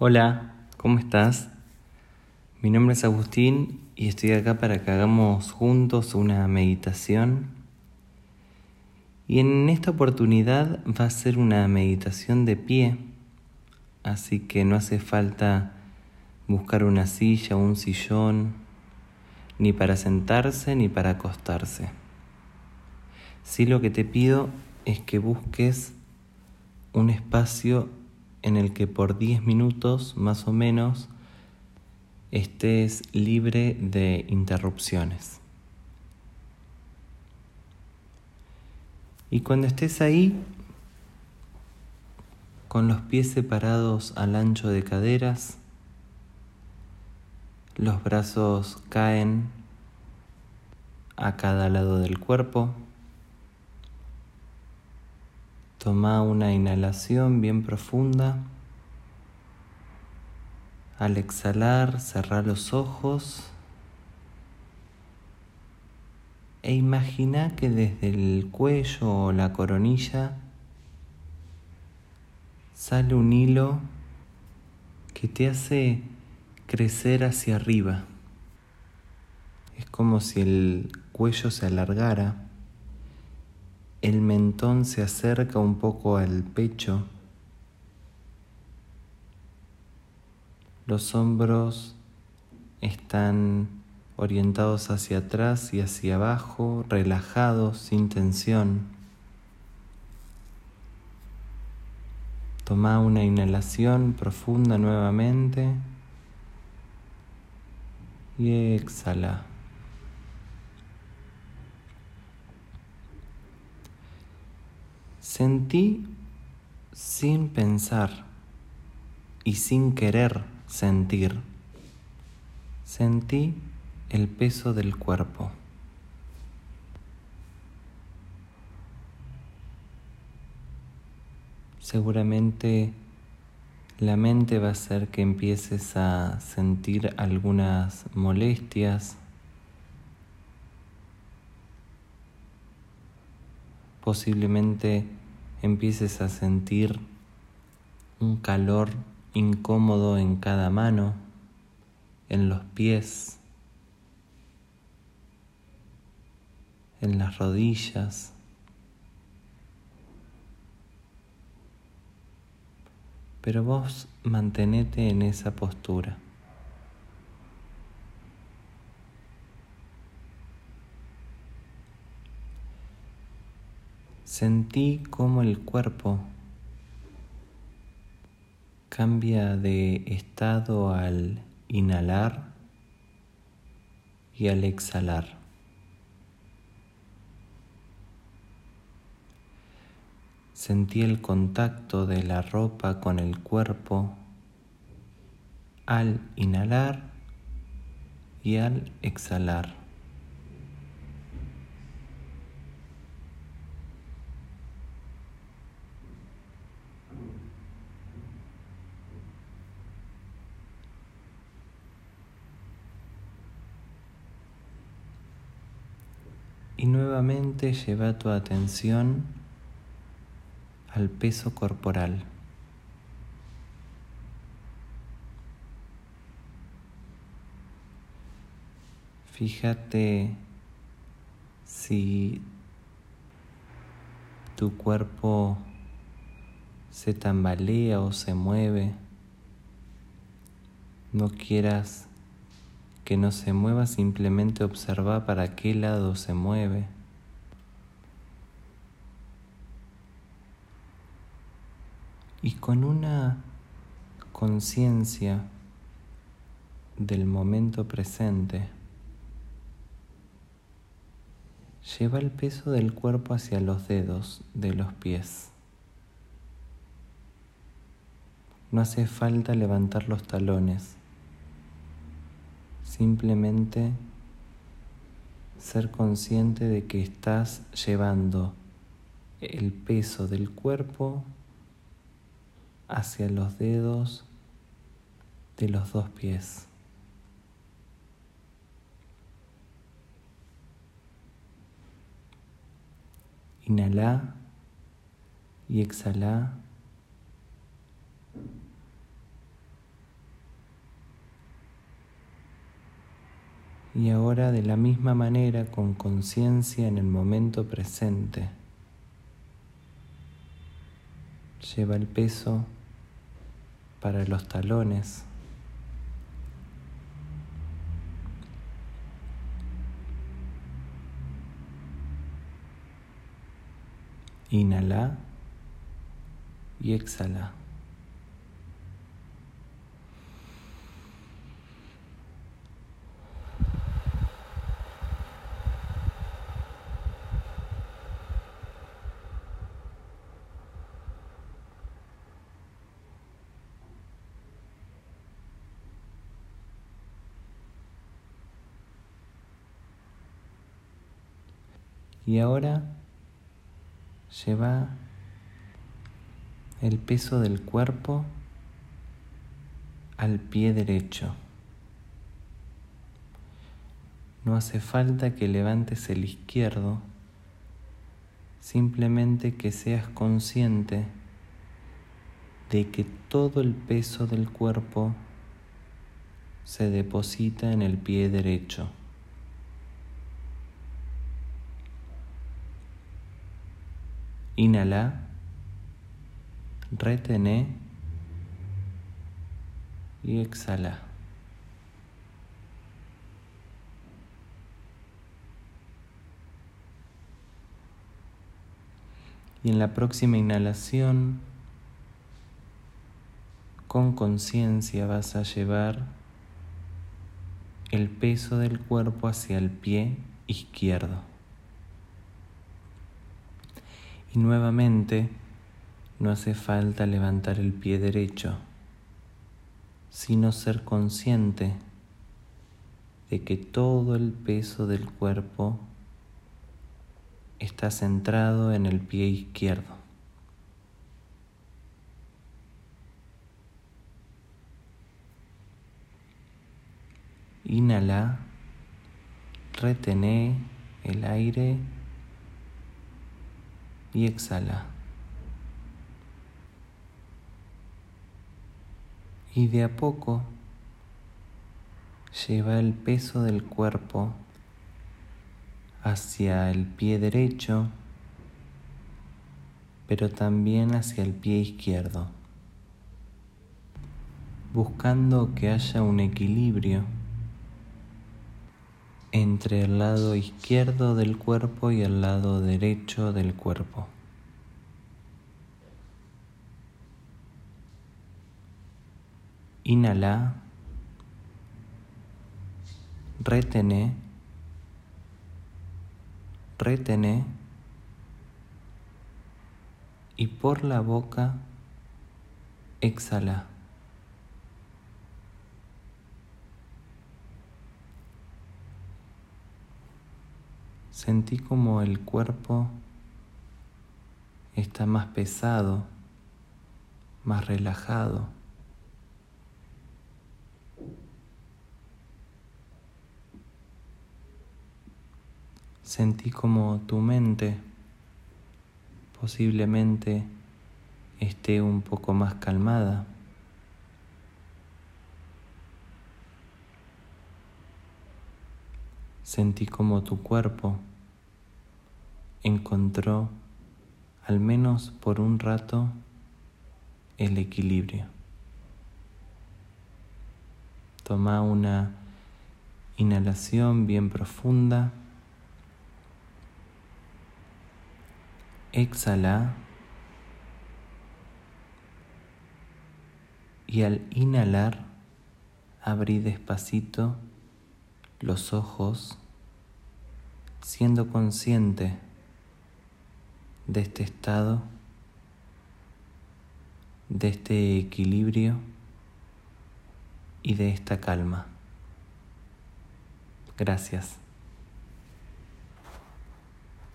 Hola, ¿cómo estás? Mi nombre es Agustín y estoy acá para que hagamos juntos una meditación. Y en esta oportunidad va a ser una meditación de pie, así que no hace falta buscar una silla un sillón, ni para sentarse ni para acostarse. Sí lo que te pido es que busques un espacio en el que por 10 minutos más o menos estés libre de interrupciones. Y cuando estés ahí, con los pies separados al ancho de caderas, los brazos caen a cada lado del cuerpo, Toma una inhalación bien profunda. Al exhalar, cerrar los ojos e imagina que desde el cuello o la coronilla sale un hilo que te hace crecer hacia arriba. Es como si el cuello se alargara el mentón se acerca un poco al pecho. Los hombros están orientados hacia atrás y hacia abajo, relajados, sin tensión. Toma una inhalación profunda nuevamente y exhala. Sentí sin pensar y sin querer sentir. Sentí el peso del cuerpo. Seguramente la mente va a hacer que empieces a sentir algunas molestias, posiblemente empieces a sentir un calor incómodo en cada mano, en los pies, en las rodillas. Pero vos mantenete en esa postura. Sentí cómo el cuerpo cambia de estado al inhalar y al exhalar. Sentí el contacto de la ropa con el cuerpo al inhalar y al exhalar. Y nuevamente lleva tu atención al peso corporal. Fíjate si tu cuerpo se tambalea o se mueve. No quieras que no se mueva, simplemente observa para qué lado se mueve. Y con una conciencia del momento presente, lleva el peso del cuerpo hacia los dedos de los pies. No hace falta levantar los talones Simplemente ser consciente de que estás llevando el peso del cuerpo hacia los dedos de los dos pies. Inhala y exhala Y ahora de la misma manera, con conciencia en el momento presente, lleva el peso para los talones. Inhala y exhala. Y ahora lleva el peso del cuerpo al pie derecho. No hace falta que levantes el izquierdo, simplemente que seas consciente de que todo el peso del cuerpo se deposita en el pie derecho. Inhala, retené y exhala. Y en la próxima inhalación, con conciencia vas a llevar el peso del cuerpo hacia el pie izquierdo. Y nuevamente no hace falta levantar el pie derecho, sino ser consciente de que todo el peso del cuerpo está centrado en el pie izquierdo. Inhala, retené el aire y exhala. Y de a poco lleva el peso del cuerpo hacia el pie derecho, pero también hacia el pie izquierdo, buscando que haya un equilibrio entre el lado izquierdo del cuerpo y el lado derecho del cuerpo. Inhala, retené, retené y por la boca exhala. Sentí como el cuerpo está más pesado, más relajado. Sentí como tu mente posiblemente esté un poco más calmada. Sentí como tu cuerpo encontró, al menos por un rato, el equilibrio. Toma una inhalación bien profunda. Exhala. Y al inhalar, abrí despacito los ojos, siendo consciente de este estado, de este equilibrio y de esta calma. Gracias.